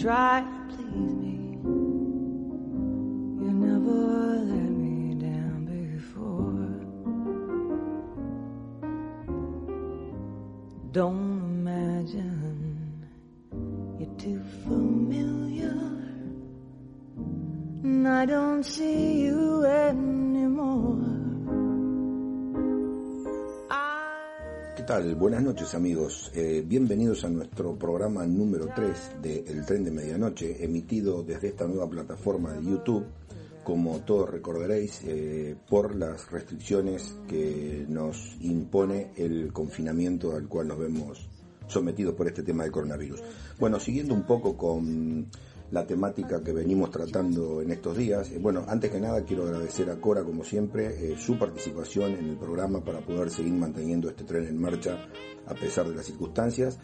Try to please me. You never let me down before. Don't imagine you're too familiar. And I don't see you anymore. Buenas noches amigos. Eh, bienvenidos a nuestro programa número 3 de El Tren de Medianoche, emitido desde esta nueva plataforma de YouTube, como todos recordaréis, eh, por las restricciones que nos impone el confinamiento al cual nos vemos sometidos por este tema del coronavirus. Bueno, siguiendo un poco con la temática que venimos tratando en estos días. Eh, bueno, antes que nada quiero agradecer a Cora, como siempre, eh, su participación en el programa para poder seguir manteniendo este tren en marcha a pesar de las circunstancias,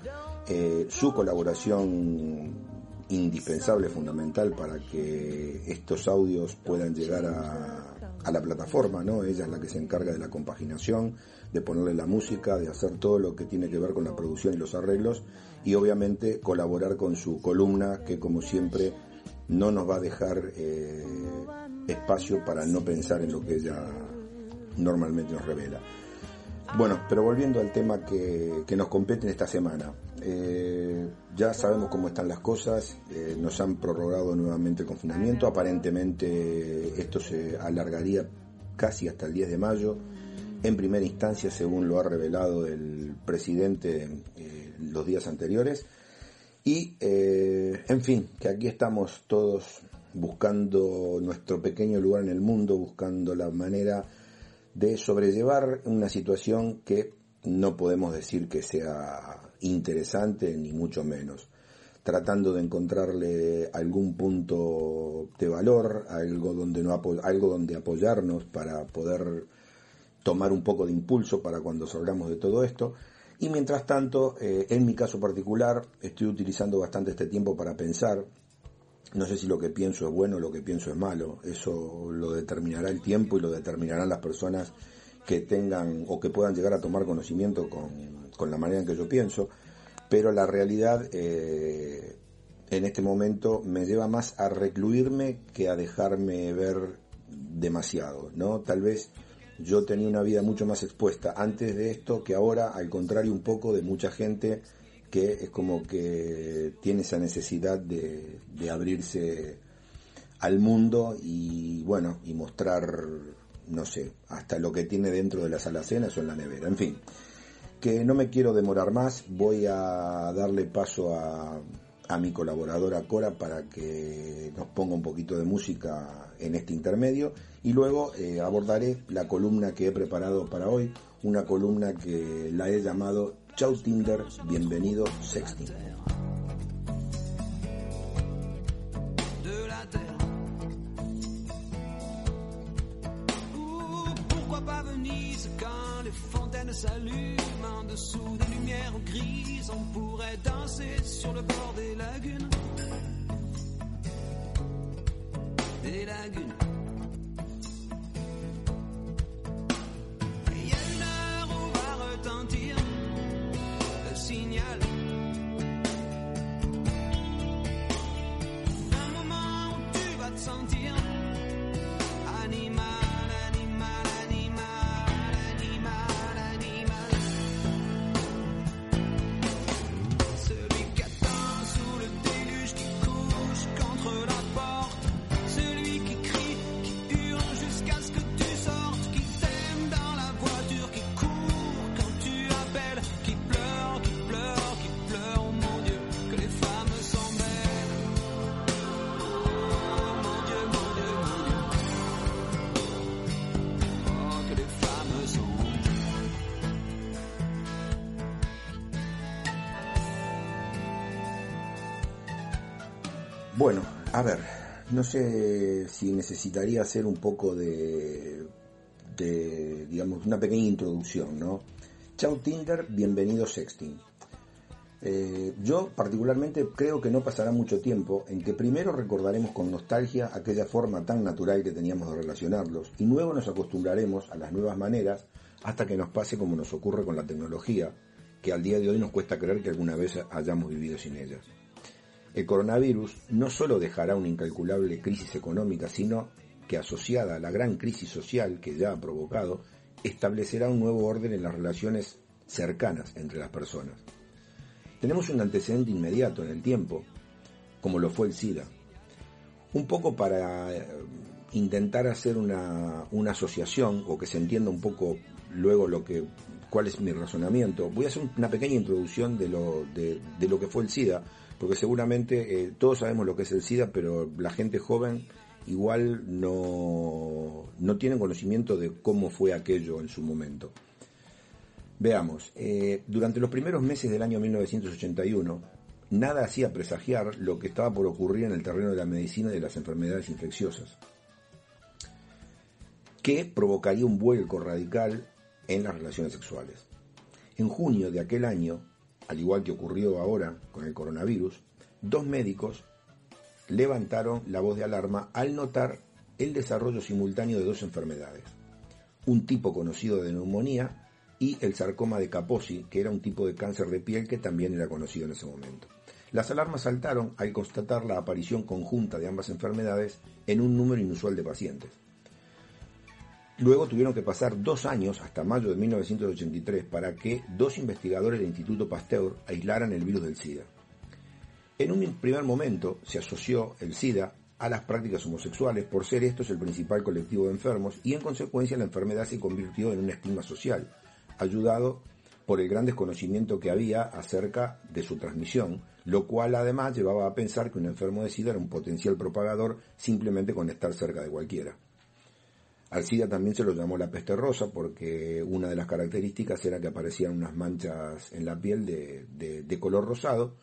eh, su colaboración indispensable, fundamental para que estos audios puedan llegar a, a la plataforma, ¿no? Ella es la que se encarga de la compaginación, de ponerle la música, de hacer todo lo que tiene que ver con la producción y los arreglos y obviamente colaborar con su columna que como siempre no nos va a dejar eh, espacio para no pensar en lo que ella normalmente nos revela. Bueno, pero volviendo al tema que, que nos compete en esta semana. Eh, ya sabemos cómo están las cosas, eh, nos han prorrogado nuevamente el confinamiento, aparentemente esto se alargaría casi hasta el 10 de mayo, en primera instancia según lo ha revelado el presidente eh, los días anteriores. Y, eh, en fin, que aquí estamos todos buscando nuestro pequeño lugar en el mundo, buscando la manera de sobrellevar una situación que no podemos decir que sea interesante, ni mucho menos. Tratando de encontrarle algún punto de valor, algo donde, no algo donde apoyarnos para poder tomar un poco de impulso para cuando salgamos de todo esto. Y mientras tanto, eh, en mi caso particular, estoy utilizando bastante este tiempo para pensar. No sé si lo que pienso es bueno o lo que pienso es malo. Eso lo determinará el tiempo y lo determinarán las personas que tengan o que puedan llegar a tomar conocimiento con, con la manera en que yo pienso. Pero la realidad eh, en este momento me lleva más a recluirme que a dejarme ver demasiado, ¿no? Tal vez yo tenía una vida mucho más expuesta antes de esto que ahora, al contrario un poco de mucha gente que es como que tiene esa necesidad de, abrirse al mundo y bueno, y mostrar, no sé, hasta lo que tiene dentro de las alacenas o en la nevera, en fin. Que no me quiero demorar más, voy a darle paso a, a mi colaboradora Cora para que nos ponga un poquito de música en este intermedio y luego eh, abordaré la columna que he preparado para hoy, una columna que la he llamado Chau Tinder, bienvenido Sexting. Des lagunes. Bueno, a ver, no sé si necesitaría hacer un poco de, de digamos, una pequeña introducción, ¿no? Chau Tinder, bienvenido Sexting. Eh, yo particularmente creo que no pasará mucho tiempo en que primero recordaremos con nostalgia aquella forma tan natural que teníamos de relacionarlos y luego nos acostumbraremos a las nuevas maneras hasta que nos pase como nos ocurre con la tecnología, que al día de hoy nos cuesta creer que alguna vez hayamos vivido sin ellas. El coronavirus no solo dejará una incalculable crisis económica, sino que asociada a la gran crisis social que ya ha provocado, establecerá un nuevo orden en las relaciones cercanas entre las personas. Tenemos un antecedente inmediato en el tiempo, como lo fue el SIDA. Un poco para eh, intentar hacer una, una asociación o que se entienda un poco luego lo que cuál es mi razonamiento. Voy a hacer una pequeña introducción de lo, de, de lo que fue el SIDA, porque seguramente eh, todos sabemos lo que es el SIDA, pero la gente joven igual no, no tiene conocimiento de cómo fue aquello en su momento. Veamos, eh, durante los primeros meses del año 1981, nada hacía presagiar lo que estaba por ocurrir en el terreno de la medicina y de las enfermedades infecciosas, que provocaría un vuelco radical en las relaciones sexuales. En junio de aquel año, al igual que ocurrió ahora con el coronavirus, dos médicos levantaron la voz de alarma al notar el desarrollo simultáneo de dos enfermedades. Un tipo conocido de neumonía y el sarcoma de Kaposi, que era un tipo de cáncer de piel que también era conocido en ese momento. Las alarmas saltaron al constatar la aparición conjunta de ambas enfermedades en un número inusual de pacientes. Luego tuvieron que pasar dos años, hasta mayo de 1983, para que dos investigadores del Instituto Pasteur aislaran el virus del SIDA. En un primer momento se asoció el SIDA a las prácticas homosexuales por ser estos el principal colectivo de enfermos y en consecuencia la enfermedad se convirtió en un estigma social, ayudado por el gran desconocimiento que había acerca de su transmisión, lo cual además llevaba a pensar que un enfermo de SIDA era un potencial propagador simplemente con estar cerca de cualquiera. Al SIDA también se lo llamó la peste rosa porque una de las características era que aparecían unas manchas en la piel de, color rosado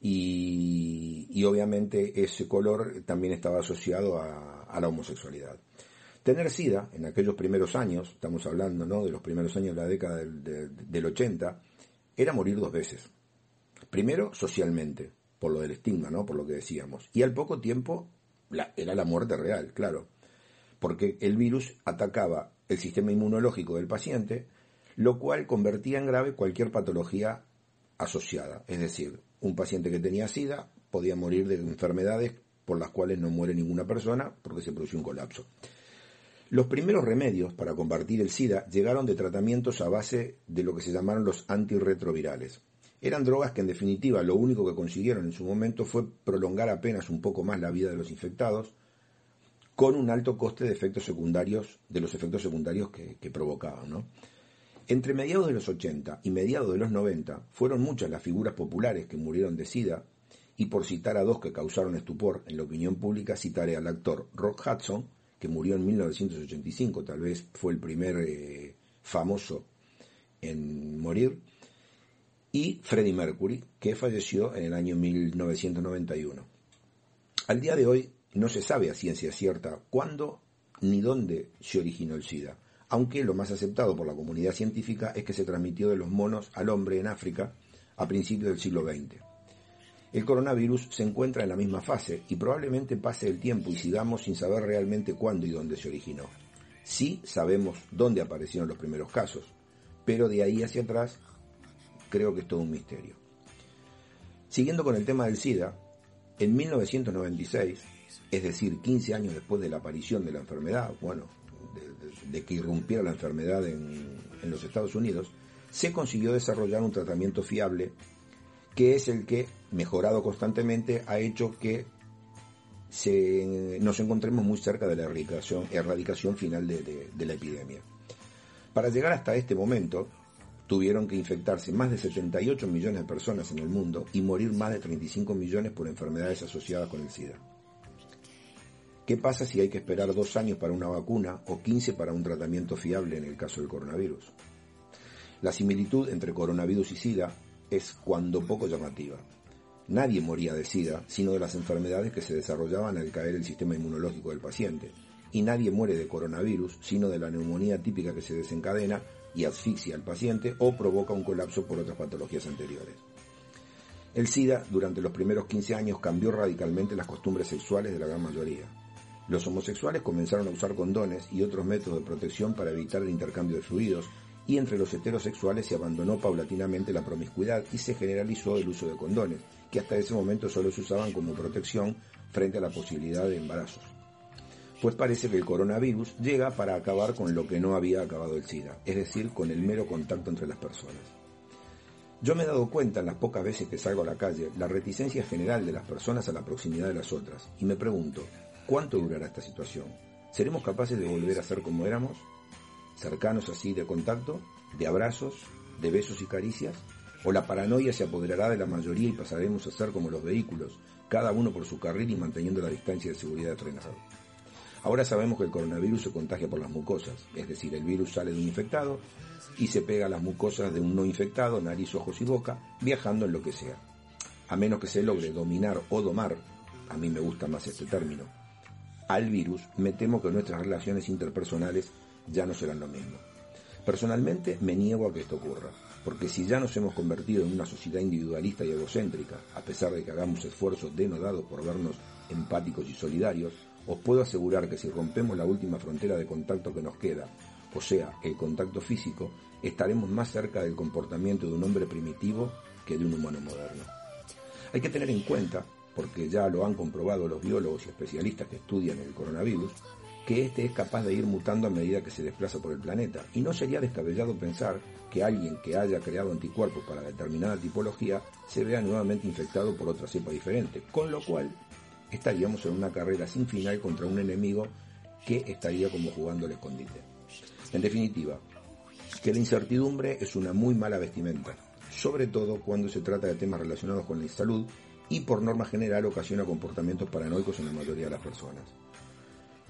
y, obviamente ese color también estaba asociado a la homosexualidad. Tener SIDA en aquellos primeros años, estamos hablando ¿no? de los primeros años de la década del, 80, era morir dos veces. Primero, socialmente, por lo del estigma, ¿no? por lo que decíamos. Y al poco tiempo era la muerte real, claro. Porque el virus atacaba el sistema inmunológico del paciente, lo cual convertía en grave cualquier patología asociada. Es decir, un paciente que tenía SIDA podía morir de enfermedades por las cuales no muere ninguna persona porque se produce un colapso. Los primeros remedios para combatir el SIDA llegaron de tratamientos a base de lo que se llamaron los antirretrovirales. Eran drogas que en definitiva lo único que consiguieron en su momento fue prolongar apenas un poco más la vida de los infectados, con un alto coste de efectos secundarios, de los efectos secundarios que, que provocaban. ¿no? Entre mediados de los 80 y mediados de los 90 fueron muchas las figuras populares que murieron de SIDA, y por citar a dos que causaron estupor en la opinión pública, citaré al actor Rock Hudson, que murió en 1985, tal vez fue el primer eh, famoso en morir, y Freddie Mercury, que falleció en el año 1991. Al día de hoy no se sabe a ciencia cierta cuándo ni dónde se originó el SIDA, aunque lo más aceptado por la comunidad científica es que se transmitió de los monos al hombre en África a principios del siglo XX. El coronavirus se encuentra en la misma fase y probablemente pase el tiempo y sigamos sin saber realmente cuándo y dónde se originó. Sí sabemos dónde aparecieron los primeros casos, pero de ahí hacia atrás creo que es todo un misterio. Siguiendo con el tema del SIDA, en 1996, es decir, 15 años después de la aparición de la enfermedad, bueno, de, que irrumpiera la enfermedad en, los Estados Unidos, se consiguió desarrollar un tratamiento fiable que es el que, mejorado constantemente, ha hecho que nos encontremos muy cerca de la erradicación, erradicación final de, la epidemia. Para llegar hasta este momento, tuvieron que infectarse más de 78 millones de personas en el mundo y morir más de 35 millones por enfermedades asociadas con el SIDA. ¿Qué pasa si hay que esperar dos años para una vacuna o 15 para un tratamiento fiable en el caso del coronavirus? La similitud entre coronavirus y SIDA es cuando poco llamativa. Nadie moría de SIDA, sino de las enfermedades que se desarrollaban al caer el sistema inmunológico del paciente. Y nadie muere de coronavirus, sino de la neumonía típica que se desencadena y asfixia al paciente o provoca un colapso por otras patologías anteriores. El SIDA durante los primeros 15 años cambió radicalmente las costumbres sexuales de la gran mayoría. Los homosexuales comenzaron a usar condones y otros métodos de protección para evitar el intercambio de fluidos y entre los heterosexuales se abandonó paulatinamente la promiscuidad y se generalizó el uso de condones, que hasta ese momento solo se usaban como protección frente a la posibilidad de embarazos. Pues parece que el coronavirus llega para acabar con lo que no había acabado el SIDA, es decir, con el mero contacto entre las personas. Yo me he dado cuenta en las pocas veces que salgo a la calle la reticencia general de las personas a la proximidad de las otras y me pregunto, ¿cuánto durará esta situación? ¿Seremos capaces de volver a ser como éramos? ¿Cercanos así de contacto? ¿De abrazos? ¿De besos y caricias? ¿O la paranoia se apoderará de la mayoría y pasaremos a ser como los vehículos, cada uno por su carril y manteniendo la distancia de seguridad frenada? Ahora sabemos que el coronavirus se contagia por las mucosas, es decir, el virus sale de un infectado y se pega a las mucosas de un no infectado, nariz, ojos y boca, viajando en lo que sea. A menos que se logre dominar o domar, a mí me gusta más este término, al virus, me temo que nuestras relaciones interpersonales ya no serán lo mismo. Personalmente me niego a que esto ocurra, porque si ya nos hemos convertido en una sociedad individualista y egocéntrica, a pesar de que hagamos esfuerzos denodados por vernos empáticos y solidarios, os puedo asegurar que si rompemos la última frontera de contacto que nos queda, o sea, el contacto físico, estaremos más cerca del comportamiento de un hombre primitivo que de un humano moderno. Hay que tener en cuenta, porque ya lo han comprobado los biólogos y especialistas que estudian el coronavirus, que este es capaz de ir mutando a medida que se desplaza por el planeta, y no sería descabellado pensar que alguien que haya creado anticuerpos para determinada tipología se vea nuevamente infectado por otra cepa diferente, con lo cual estaríamos en una carrera sin final contra un enemigo que estaría como jugando al escondite. En definitiva, que la incertidumbre es una muy mala vestimenta, sobre todo cuando se trata de temas relacionados con la salud y por norma general ocasiona comportamientos paranoicos en la mayoría de las personas.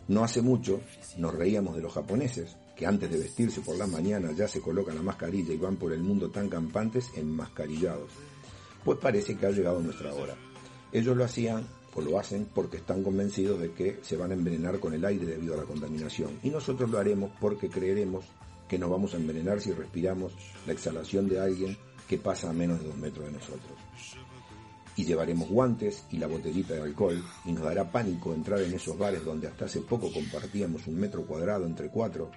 No hace mucho nos reíamos de los japoneses, que antes de vestirse por las mañanas ya se colocan la mascarilla y van por el mundo tan campantes enmascarillados. Pues parece que ha llegado nuestra hora. Ellos lo hacían o lo hacen porque están convencidos de que se van a envenenar con el aire debido a la contaminación. Y nosotros lo haremos porque creeremos que nos vamos a envenenar si respiramos la exhalación de alguien que pasa a menos de dos metros de nosotros. Y llevaremos guantes y la botellita de alcohol y nos dará pánico entrar en esos bares donde hasta hace poco compartíamos un metro cuadrado entre cuatro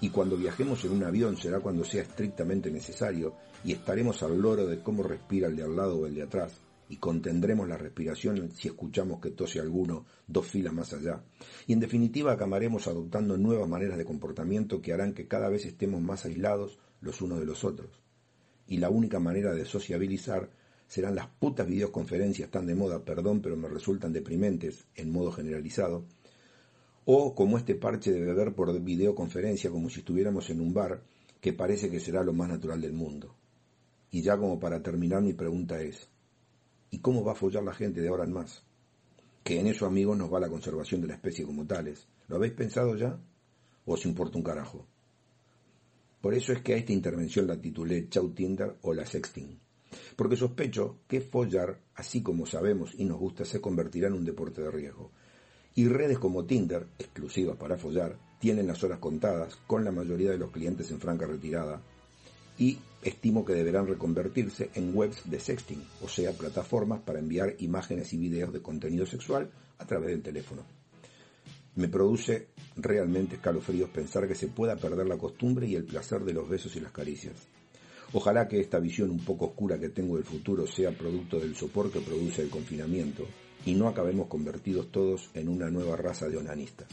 y cuando viajemos en un avión será cuando sea estrictamente necesario y estaremos al loro de cómo respira el de al lado o el de atrás y contendremos la respiración si escuchamos que tose alguno dos filas más allá. Y en definitiva acabaremos adoptando nuevas maneras de comportamiento que harán que cada vez estemos más aislados los unos de los otros. Y la única manera de sociabilizar serán las putas videoconferencias tan de moda, perdón, pero me resultan deprimentes en modo generalizado, o como este parche de beber por videoconferencia como si estuviéramos en un bar, que parece que será lo más natural del mundo. Y ya como para terminar mi pregunta es, ¿Y cómo va a follar la gente de ahora en más? Que en eso, amigos, nos va la conservación de la especie como tales. ¿Lo habéis pensado ya? ¿O os importa un carajo? Por eso es que a esta intervención la titulé Chau Tinder o la Sexting. Porque sospecho que follar, así como sabemos y nos gusta, se convertirá en un deporte de riesgo. Y redes como Tinder, exclusivas para follar, tienen las horas contadas, con la mayoría de los clientes en franca retirada, y estimo que deberán reconvertirse en webs de sexting, o sea, plataformas para enviar imágenes y videos de contenido sexual a través del teléfono. Me produce realmente escalofríos pensar que se pueda perder la costumbre y el placer de los besos y las caricias. Ojalá que esta visión un poco oscura que tengo del futuro sea producto del sopor que produce el confinamiento y no acabemos convertidos todos en una nueva raza de onanistas.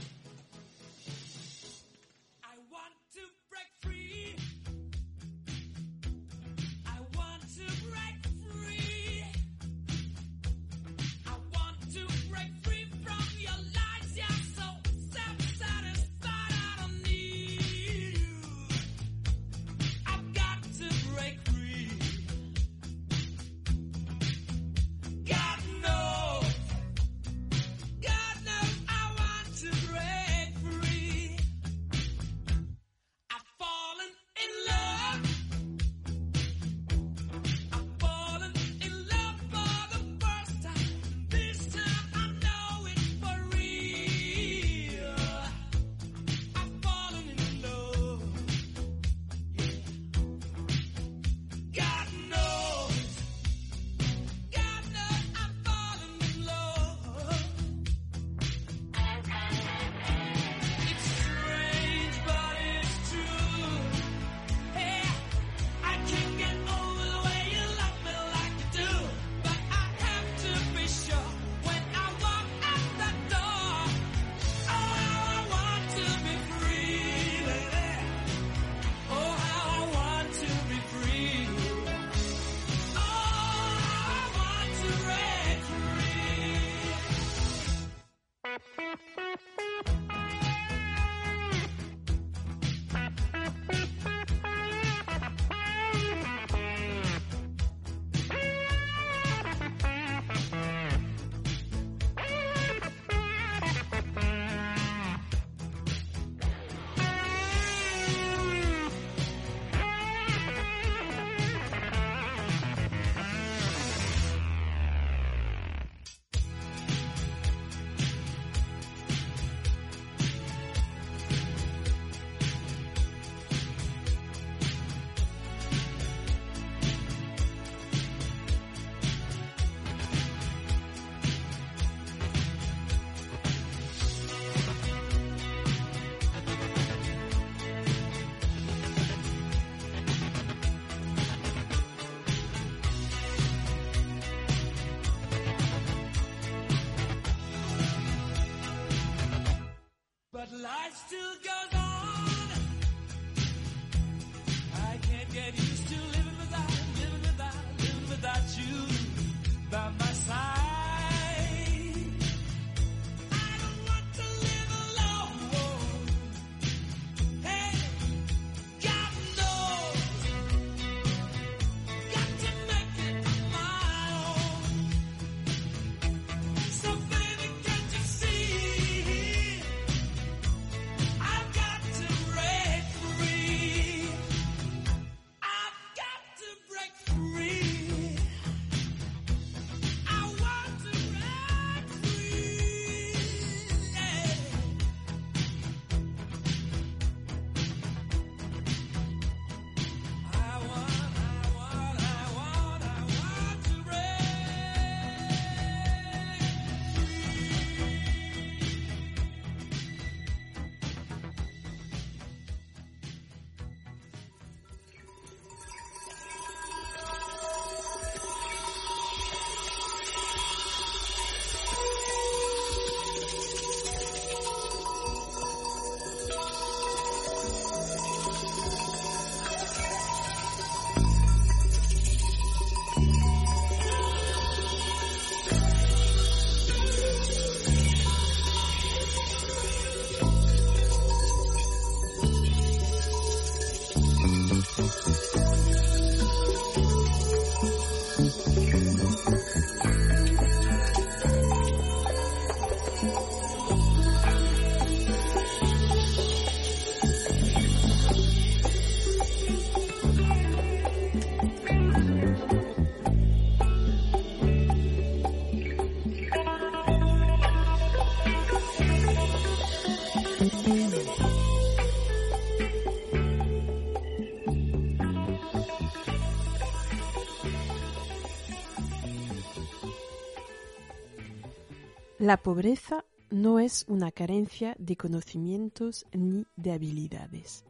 La pobreza no es una carencia de conocimientos ni de habilidades.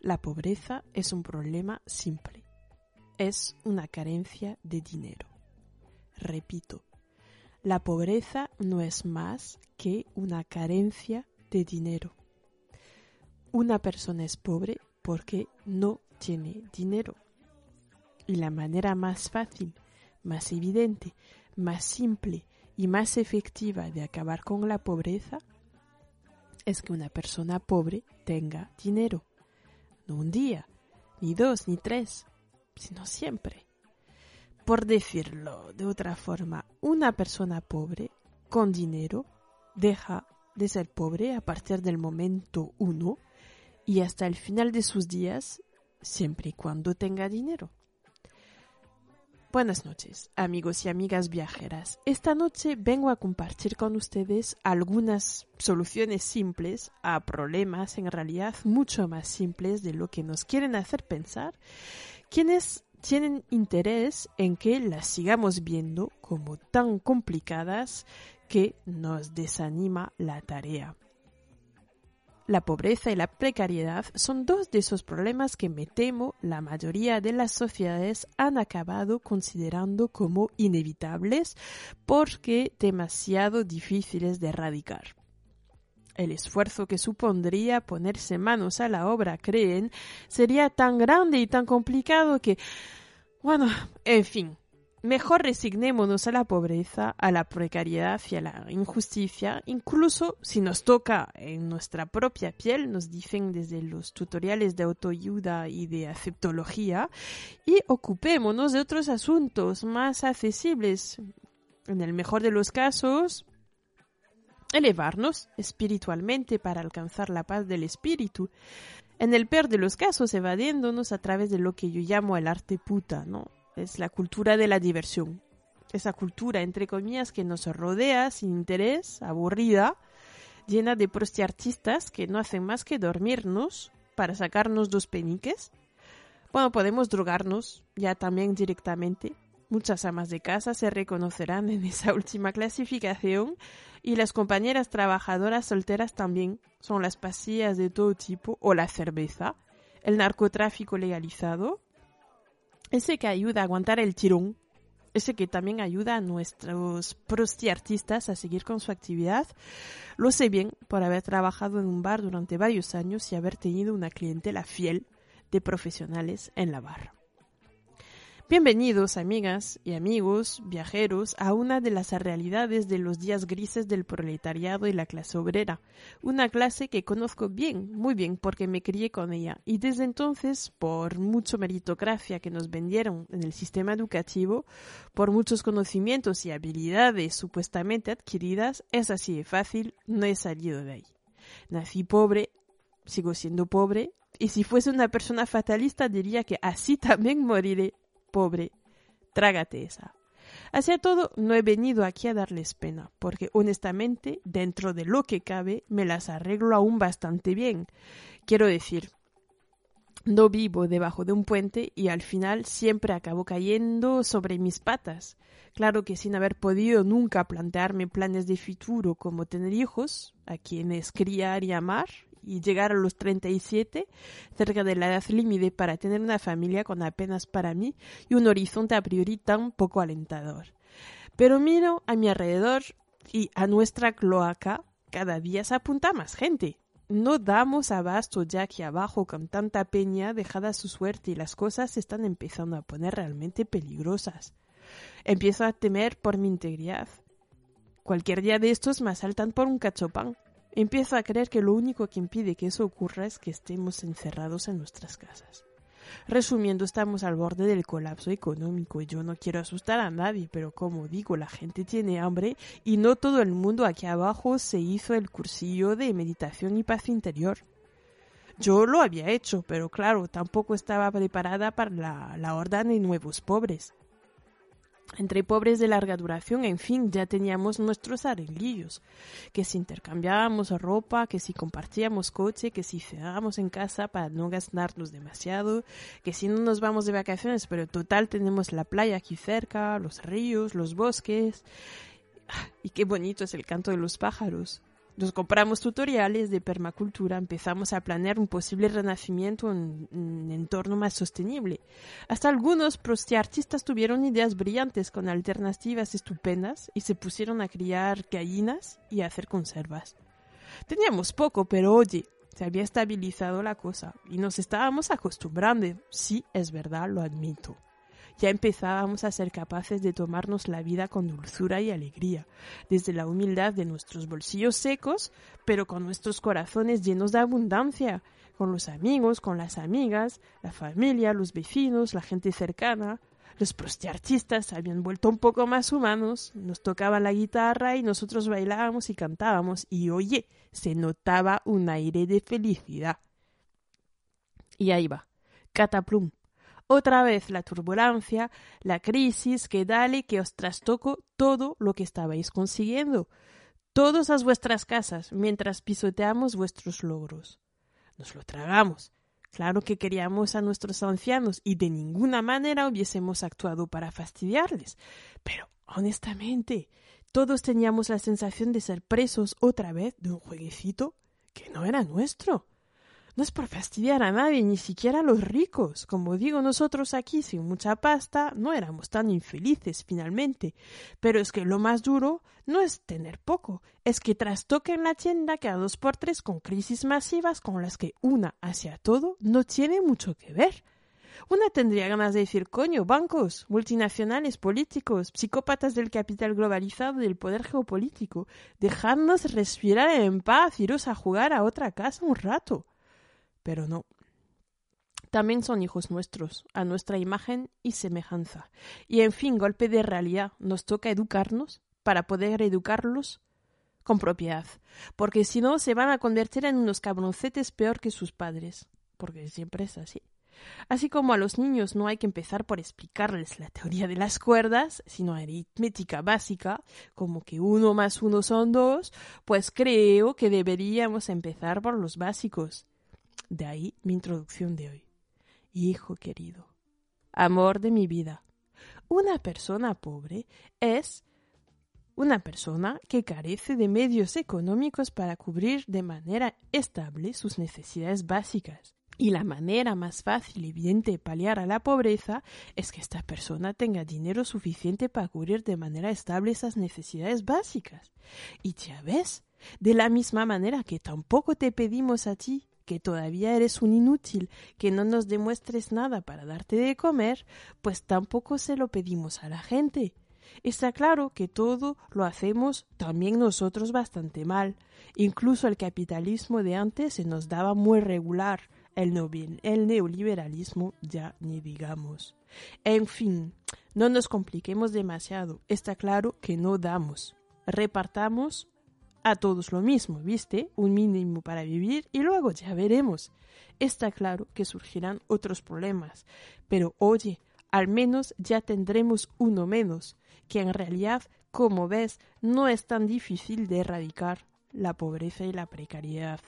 La pobreza es un problema simple. Es una carencia de dinero. Repito, la pobreza no es más que una carencia de dinero. Una persona es pobre porque no tiene dinero. Y la manera más fácil, más evidente, más simple y más efectiva de acabar con la pobreza es que una persona pobre tenga dinero. No un día, ni dos, ni tres, sino siempre. Por decirlo de otra forma, una persona pobre con dinero deja de ser pobre a partir del momento uno y hasta el final de sus días, siempre y cuando tenga dinero. Buenas noches, amigos y amigas viajeras. Esta noche vengo a compartir con ustedes algunas soluciones simples a problemas en realidad mucho más simples de lo que nos quieren hacer pensar, quienes tienen interés en que las sigamos viendo como tan complicadas que nos desanima la tarea. La pobreza y la precariedad son dos de esos problemas que me temo la mayoría de las sociedades han acabado considerando como inevitables porque demasiado difíciles de erradicar. El esfuerzo que supondría ponerse manos a la obra, creen, sería tan grande y tan complicado que, bueno, en fin, Mejor resignémonos a la pobreza, a la precariedad y a la injusticia, incluso si nos toca en nuestra propia piel, nos dicen desde los tutoriales de autoayuda y de aceptología, y ocupémonos de otros asuntos más accesibles. En el mejor de los casos, elevarnos espiritualmente para alcanzar la paz del espíritu. En el peor de los casos, evadiéndonos a través de lo que yo llamo el arte puta, ¿no? Es la cultura de la diversión. Esa cultura, entre comillas, que nos rodea sin interés, aburrida, llena de prostiartistas que no hacen más que dormirnos para sacarnos dos peniques. Bueno, podemos drogarnos ya también directamente. Muchas amas de casa se reconocerán en esa última clasificación y las compañeras trabajadoras solteras también son las pastillas de todo tipo o la cerveza, el narcotráfico legalizado, ese que ayuda a aguantar el tirón, ese que también ayuda a nuestros prostiartistas a seguir con su actividad. Lo sé bien por haber trabajado en un bar durante varios años y haber tenido una clientela fiel de profesionales en la barra. Bienvenidos, amigas y amigos, viajeros, a una de las realidades de los días grises del proletariado y la clase obrera, una clase que conozco bien, muy bien, porque me crié con ella, y desde entonces, por mucha meritocracia que nos vendieron en el sistema educativo, por muchos conocimientos y habilidades supuestamente adquiridas, es así de fácil, no he salido de ahí. Nací pobre, sigo siendo pobre, y si fuese una persona fatalista diría que así también moriré pobre, trágate esa. Hacia todo, no he venido aquí a darles pena, porque honestamente, dentro de lo que cabe, me las arreglo aún bastante bien. Quiero decir, no vivo debajo de un puente y al final siempre acabo cayendo sobre mis patas. Claro que sin haber podido nunca plantearme planes de futuro como tener hijos, a quienes criar y amar, y llegar a los 37, cerca de la edad límite para tener una familia con apenas para mí y un horizonte a priori tan poco alentador. Pero miro a mi alrededor y a nuestra cloaca cada día se apunta más gente. No damos abasto ya aquí abajo con tanta peña dejada su suerte y las cosas están empezando a poner realmente peligrosas. Empiezo a temer por mi integridad. Cualquier día de estos me asaltan por un cachopán. Empiezo a creer que lo único que impide que eso ocurra es que estemos encerrados en nuestras casas. Resumiendo, estamos al borde del colapso económico y yo no quiero asustar a nadie, pero como digo, la gente tiene hambre y no todo el mundo aquí abajo se hizo el cursillo de meditación y paz interior. Yo lo había hecho, pero claro, tampoco estaba preparada para la, la horda de nuevos pobres. Entre pobres de larga duración, en fin, ya teníamos nuestros arreglillos, que si intercambiábamos ropa, que si compartíamos coche, que si cenábamos en casa para no gastarnos demasiado, que si no nos vamos de vacaciones, pero total tenemos la playa aquí cerca, los ríos, los bosques. Ah, y qué bonito es el canto de los pájaros. Nos compramos tutoriales de permacultura, empezamos a planear un posible renacimiento en un entorno más sostenible. Hasta algunos prostiartistas tuvieron ideas brillantes con alternativas estupendas y se pusieron a criar gallinas y a hacer conservas. Teníamos poco, pero oye, se había estabilizado la cosa y nos estábamos acostumbrando. Sí, es verdad, lo admito ya empezábamos a ser capaces de tomarnos la vida con dulzura y alegría, desde la humildad de nuestros bolsillos secos, pero con nuestros corazones llenos de abundancia, con los amigos, con las amigas, la familia, los vecinos, la gente cercana. Los prostiartistas habían vuelto un poco más humanos, nos tocaban la guitarra y nosotros bailábamos y cantábamos, y oye, se notaba un aire de felicidad. Y ahí va, cataplum, otra vez la turbulencia, la crisis, que dale que os trastoco todo lo que estabais consiguiendo, todos a vuestras casas, mientras pisoteamos vuestros logros. Nos lo tragamos. Claro que queríamos a nuestros ancianos y de ninguna manera hubiésemos actuado para fastidiarles. Pero, honestamente, todos teníamos la sensación de ser presos otra vez de un jueguecito que no era nuestro. No es por fastidiar a nadie, ni siquiera a los ricos. Como digo, nosotros aquí, sin mucha pasta, no éramos tan infelices finalmente. Pero es que lo más duro no es tener poco, es que trastoquen la tienda cada dos por tres con crisis masivas con las que una hacia todo no tiene mucho que ver. Una tendría ganas de decir, coño, bancos, multinacionales, políticos, psicópatas del capital globalizado y del poder geopolítico, dejadnos respirar en paz, iros a jugar a otra casa un rato pero no. También son hijos nuestros, a nuestra imagen y semejanza. Y en fin, golpe de realidad, nos toca educarnos para poder educarlos con propiedad, porque si no se van a convertir en unos cabroncetes peor que sus padres, porque siempre es así. Así como a los niños no hay que empezar por explicarles la teoría de las cuerdas, sino aritmética básica, como que uno más uno son dos, pues creo que deberíamos empezar por los básicos, de ahí mi introducción de hoy. Hijo querido, amor de mi vida, una persona pobre es una persona que carece de medios económicos para cubrir de manera estable sus necesidades básicas. Y la manera más fácil y evidente de paliar a la pobreza es que esta persona tenga dinero suficiente para cubrir de manera estable esas necesidades básicas. Y ya ves, de la misma manera que tampoco te pedimos a ti que todavía eres un inútil, que no nos demuestres nada para darte de comer, pues tampoco se lo pedimos a la gente. Está claro que todo lo hacemos también nosotros bastante mal. Incluso el capitalismo de antes se nos daba muy regular, el, el neoliberalismo ya ni digamos. En fin, no nos compliquemos demasiado. Está claro que no damos. Repartamos a todos lo mismo, ¿viste? Un mínimo para vivir y luego ya veremos. Está claro que surgirán otros problemas, pero oye, al menos ya tendremos uno menos, que en realidad, como ves, no es tan difícil de erradicar la pobreza y la precariedad.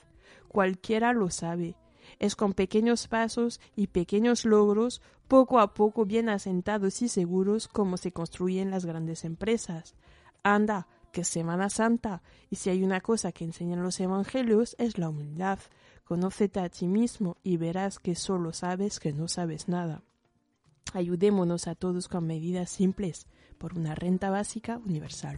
Cualquiera lo sabe. Es con pequeños pasos y pequeños logros, poco a poco bien asentados y seguros, como se construyen las grandes empresas. Anda, que es Semana Santa, y si hay una cosa que enseñan los evangelios es la humildad. Conócete a ti mismo y verás que solo sabes que no sabes nada. Ayudémonos a todos con medidas simples por una renta básica universal.